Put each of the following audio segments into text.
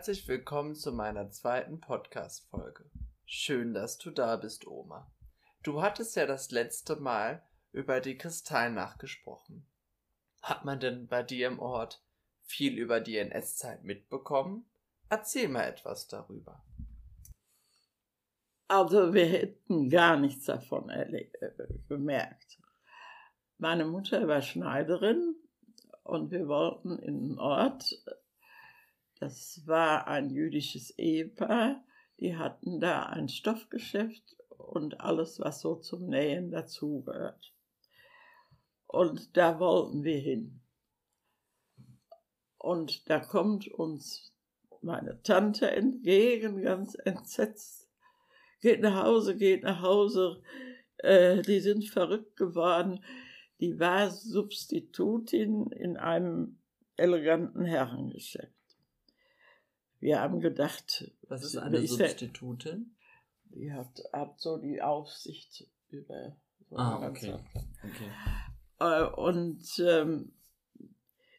Herzlich willkommen zu meiner zweiten Podcast-Folge. Schön, dass du da bist, Oma. Du hattest ja das letzte Mal über die Kristallnacht gesprochen. Hat man denn bei dir im Ort viel über die NS-Zeit mitbekommen? Erzähl mal etwas darüber. Also wir hätten gar nichts davon gemerkt. Meine Mutter war Schneiderin und wir wollten in den Ort. Das war ein jüdisches Ehepaar. Die hatten da ein Stoffgeschäft und alles, was so zum Nähen dazugehört. Und da wollten wir hin. Und da kommt uns meine Tante entgegen, ganz entsetzt. Geht nach Hause, geht nach Hause. Äh, die sind verrückt geworden. Die war Substitutin in einem eleganten Herrengeschäft. Wir haben gedacht. Was ist eine Substitutin? Die hat, hat so die Aufsicht über. So ah, okay. okay. Äh, und ähm,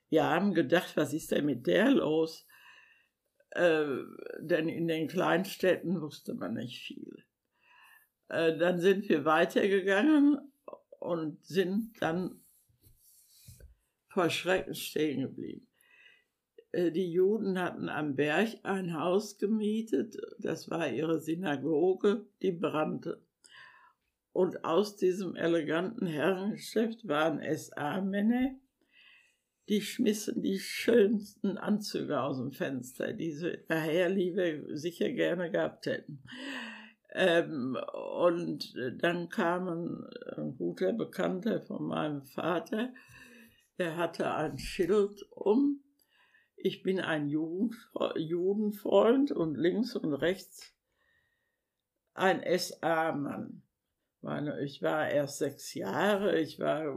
wir haben gedacht, was ist denn mit der los? Äh, denn in den Kleinstädten wusste man nicht viel. Äh, dann sind wir weitergegangen und sind dann vor Schrecken stehen geblieben. Äh, die Juden hatten am Berg ein Haus gemietet, das war ihre Synagoge, die brannte. Und aus diesem eleganten Herrengeschäft waren SA-Männer, die schmissen die schönsten Anzüge aus dem Fenster, die sie daherliebe sicher gerne gehabt hätten. Ähm, und dann kam ein guter Bekannter von meinem Vater, der hatte ein Schild um. Ich bin ein Judenfreund und links und rechts ein SA-Mann. Ich war erst sechs Jahre, ich war,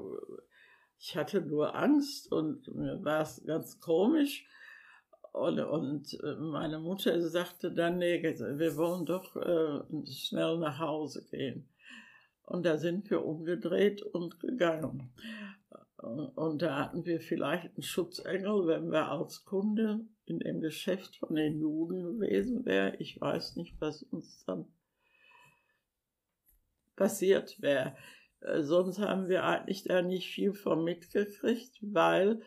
ich hatte nur Angst und mir war es ganz komisch. Und, und äh, meine Mutter sagte dann, nee, wir wollen doch äh, schnell nach Hause gehen. Und da sind wir umgedreht und gegangen. Und da hatten wir vielleicht einen Schutzengel, wenn wir als Kunde in dem Geschäft von den Juden gewesen wären. Ich weiß nicht, was uns dann passiert wäre. Äh, sonst haben wir eigentlich da nicht viel von mitgekriegt, weil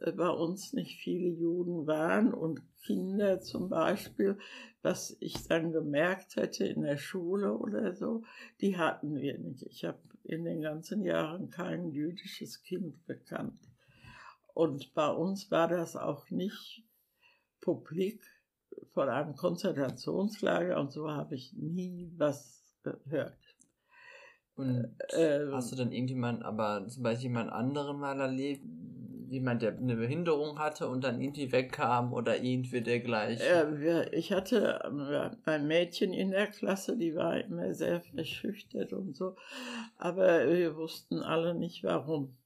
äh, bei uns nicht viele Juden waren und Kinder zum Beispiel, was ich dann gemerkt hätte in der Schule oder so, die hatten wir nicht. Ich habe in den ganzen Jahren kein jüdisches Kind gekannt. Und bei uns war das auch nicht publik von einem Konzentrationslager und so habe ich nie was gehört. Und äh, hast du dann irgendjemand, aber zum Beispiel jemand anderen mal erlebt, jemand, der eine Behinderung hatte und dann irgendwie wegkam oder irgendwie dergleichen? Äh, ich hatte ein Mädchen in der Klasse, die war immer sehr verschüchtert und so, aber wir wussten alle nicht warum.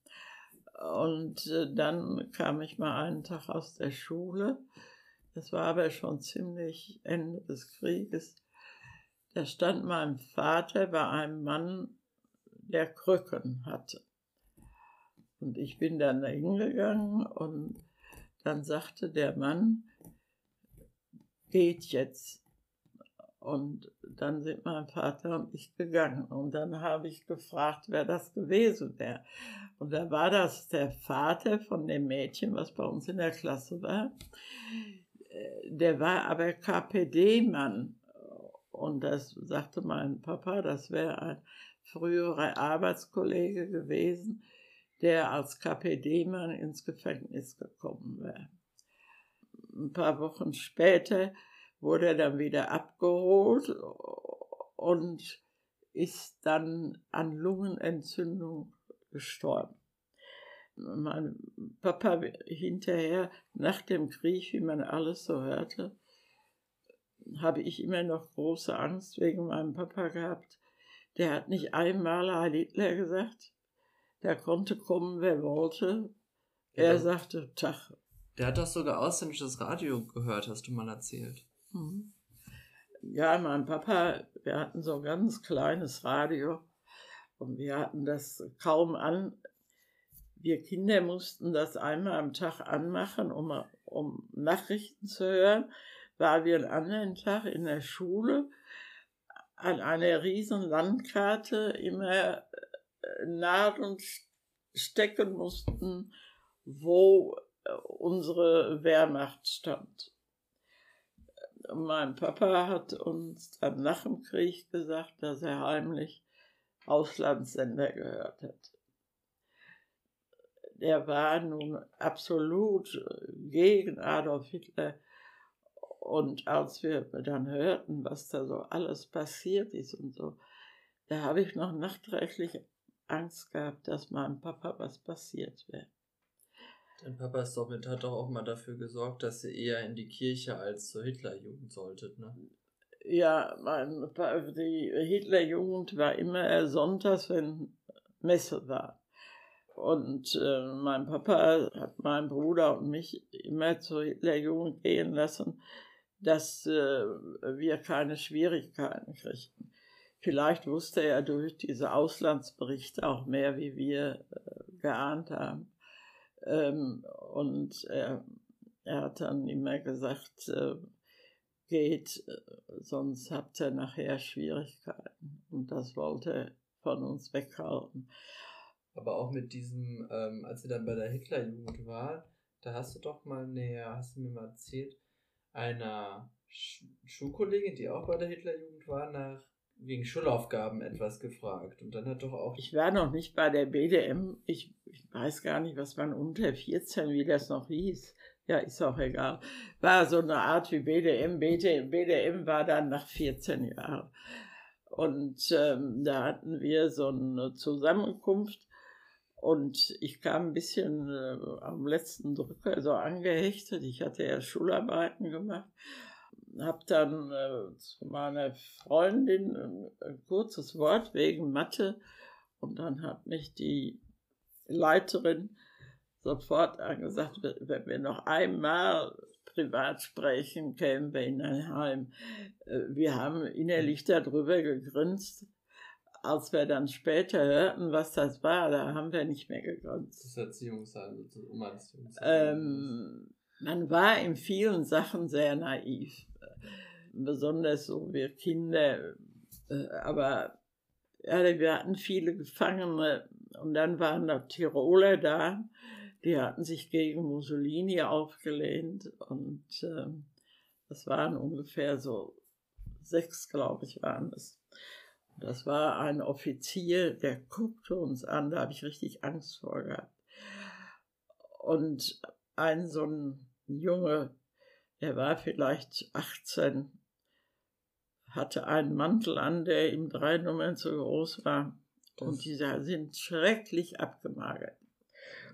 Und äh, dann kam ich mal einen Tag aus der Schule. Das war aber schon ziemlich Ende des Krieges. Da stand mein Vater bei einem Mann, der Krücken hatte. Und ich bin dann hingegangen und dann sagte der Mann, geht jetzt. Und dann sind mein Vater und ich gegangen. Und dann habe ich gefragt, wer das gewesen wäre. Und da war das der Vater von dem Mädchen, was bei uns in der Klasse war. Der war aber KPD-Mann. Und das sagte mein Papa, das wäre ein früherer Arbeitskollege gewesen, der als KPD-Mann ins Gefängnis gekommen wäre. Ein paar Wochen später wurde er dann wieder abgeholt und ist dann an Lungenentzündung gestorben. Mein Papa hinterher, nach dem Krieg, wie man alles so hörte, habe ich immer noch große Angst wegen meinem Papa gehabt. Der hat nicht einmal Heil Hitler gesagt. Der konnte kommen, wer wollte. Er ja, sagte Tag. Der hat doch sogar ausländisches Radio gehört, hast du mal erzählt. Mhm. Ja, mein Papa, wir hatten so ein ganz kleines Radio und wir hatten das kaum an. Wir Kinder mussten das einmal am Tag anmachen, um, um Nachrichten zu hören, weil wir einen anderen Tag in der Schule an einer riesen Landkarte immer Nadeln stecken mussten, wo äh, unsere Wehrmacht stand. Mein Papa hat uns dann nach dem Krieg gesagt, dass er heimlich Auslandssender gehört hat. Der war nun absolut äh, gegen Adolf Hitler. Und als wir dann hörten, was da so alles passiert ist und so, da habe ich noch nachträglich Angst gehabt, dass meinem Papa was passiert wäre. Dein Papa ist doch mit, hat doch auch mal dafür gesorgt, dass ihr eher in die Kirche als zur Hitlerjugend solltet, ne? Ja, mein, die Hitlerjugend war immer sonntags, wenn Messe war. Und äh, mein Papa hat meinen Bruder und mich immer zur Hitlerjugend gehen lassen, dass äh, wir keine Schwierigkeiten kriegten. Vielleicht wusste er durch diese Auslandsberichte auch mehr, wie wir äh, geahnt haben. Ähm, und er, er, hat dann immer gesagt, äh, geht, äh, sonst habt ihr nachher Schwierigkeiten. Und das wollte er von uns weghalten. Aber auch mit diesem, ähm, als ihr dann bei der Hitlerjugend war, da hast du doch mal näher, hast du mir mal erzählt, einer Sch Schulkollegin, die auch bei der Hitlerjugend war, nach wegen Schulaufgaben etwas gefragt. Und dann hat doch auch. Ich war noch nicht bei der BDM. Ich, ich weiß gar nicht, was man unter 14, wie das noch hieß. Ja, ist auch egal. War so eine Art wie BDM. BDM, BDM war dann nach 14 Jahren. Und ähm, da hatten wir so eine Zusammenkunft. Und ich kam ein bisschen äh, am letzten Drücker so angehechtet. Ich hatte ja Schularbeiten gemacht habe dann äh, zu meiner Freundin ein, ein kurzes Wort wegen Mathe und dann hat mich die Leiterin sofort angesagt, wenn wir noch einmal privat sprechen, kämen wir in ein Heim. Äh, wir haben innerlich darüber gegrinst. Als wir dann später hörten, was das war, da haben wir nicht mehr gegrinst. Das Erziehungsheim, das Umerziehungsheim. Ähm, man war in vielen Sachen sehr naiv besonders so wir Kinder. Äh, aber ja, wir hatten viele Gefangene und dann waren da Tiroler da, die hatten sich gegen Mussolini aufgelehnt und äh, das waren ungefähr so sechs, glaube ich, waren es. Das war ein Offizier, der guckte uns an, da habe ich richtig Angst vor gehabt. Und ein so ein Junge, der war vielleicht 18, hatte einen Mantel an, der ihm drei Nummern zu groß war. Das und die sind schrecklich abgemagert.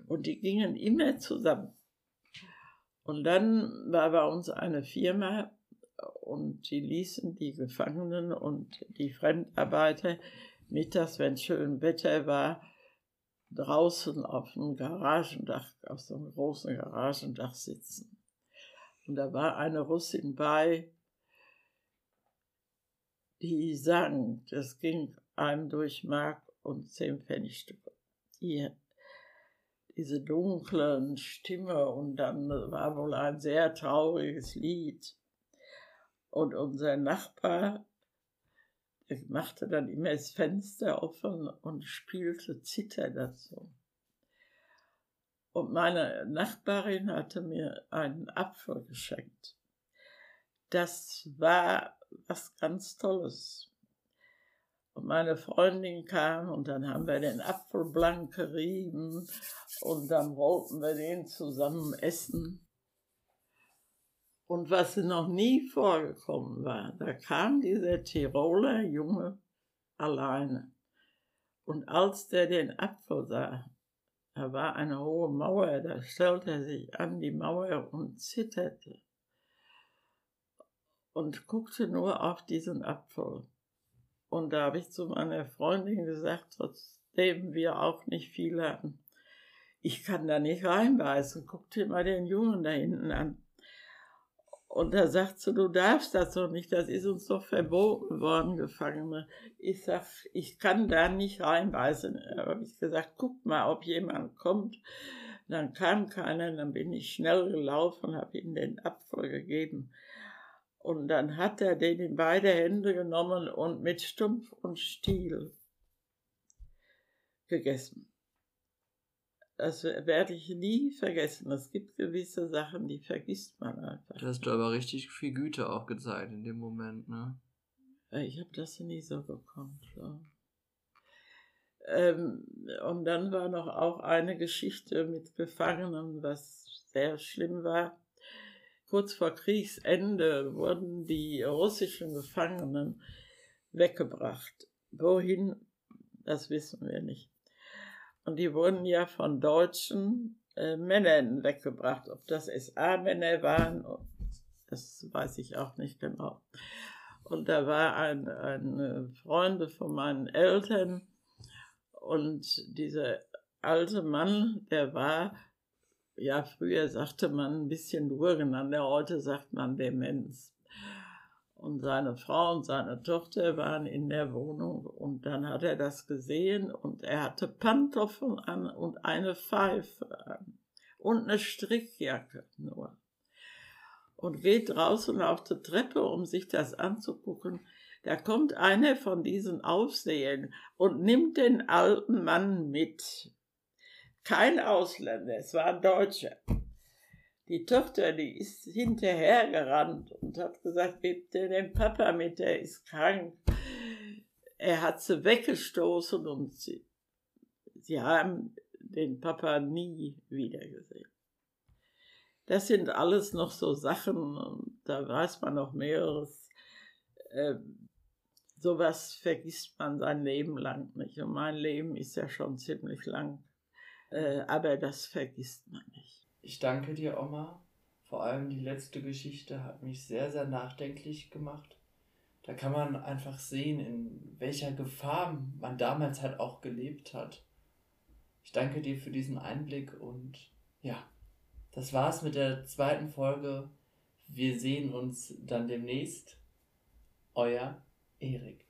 Und die gingen immer zusammen. Und dann war bei uns eine Firma und die ließen die Gefangenen und die Fremdarbeiter mittags, wenn schön Wetter war, draußen auf dem Garagendach, auf so einem großen Garagendach sitzen. Und da war eine Russin bei, die sang, das ging einem durch Mark und zehn Pfennigstücke. Die, diese dunklen Stimme und dann war wohl ein sehr trauriges Lied. Und unser Nachbar der machte dann immer das Fenster offen und spielte Zither dazu. Und meine Nachbarin hatte mir einen Apfel geschenkt. Das war was ganz Tolles. Und meine Freundin kam und dann haben wir den Apfel blank gerieben und dann wollten wir den zusammen essen. Und was noch nie vorgekommen war, da kam dieser Tiroler Junge alleine. Und als der den Apfel sah, da war eine hohe Mauer, da stellte er sich an die Mauer und zitterte und guckte nur auf diesen Apfel. Und da habe ich zu meiner Freundin gesagt, trotzdem wir auch nicht viel hatten, ich kann da nicht reinbeißen, guck dir mal den Jungen da hinten an. Und da sagt sie, du darfst das doch nicht, das ist uns doch verboten worden, Gefangene. Ich sag, ich kann da nicht reinbeißen. Da habe ich gesagt, guck mal, ob jemand kommt. Dann kam keiner, dann bin ich schnell gelaufen, habe ihm den Apfel gegeben. Und dann hat er den in beide Hände genommen und mit Stumpf und Stiel gegessen. Das werde ich nie vergessen. Es gibt gewisse Sachen, die vergisst man einfach. Da hast du aber richtig viel Güte auch gezeigt in dem Moment, ne? Ich habe das nie so gekonnt. Ja. Ähm, und dann war noch auch eine Geschichte mit Gefangenen, was sehr schlimm war. Kurz vor Kriegsende wurden die russischen Gefangenen weggebracht. Wohin, das wissen wir nicht. Und die wurden ja von deutschen äh, Männern weggebracht. Ob das SA-Männer waren, das weiß ich auch nicht genau. Und da war ein, ein Freund von meinen Eltern und dieser alte Mann, der war, ja, früher sagte man ein bisschen durcheinander, heute sagt man Demenz und seine Frau und seine Tochter waren in der Wohnung und dann hat er das gesehen und er hatte Pantoffeln an und eine Pfeife an und eine Strickjacke nur und geht draußen auf die Treppe, um sich das anzugucken. Da kommt einer von diesen Aufsehern und nimmt den alten Mann mit. Kein Ausländer, es war ein Deutscher. Die Tochter, die ist hinterhergerannt und hat gesagt, gebt dir den Papa mit, der ist krank. Er hat sie weggestoßen und sie, sie haben den Papa nie wiedergesehen. Das sind alles noch so Sachen, da weiß man noch mehreres. Äh, sowas vergisst man sein Leben lang nicht. Und mein Leben ist ja schon ziemlich lang. Äh, aber das vergisst man nicht. Ich danke dir, Oma. Vor allem die letzte Geschichte hat mich sehr, sehr nachdenklich gemacht. Da kann man einfach sehen, in welcher Gefahr man damals halt auch gelebt hat. Ich danke dir für diesen Einblick und ja, das war's mit der zweiten Folge. Wir sehen uns dann demnächst. Euer Erik.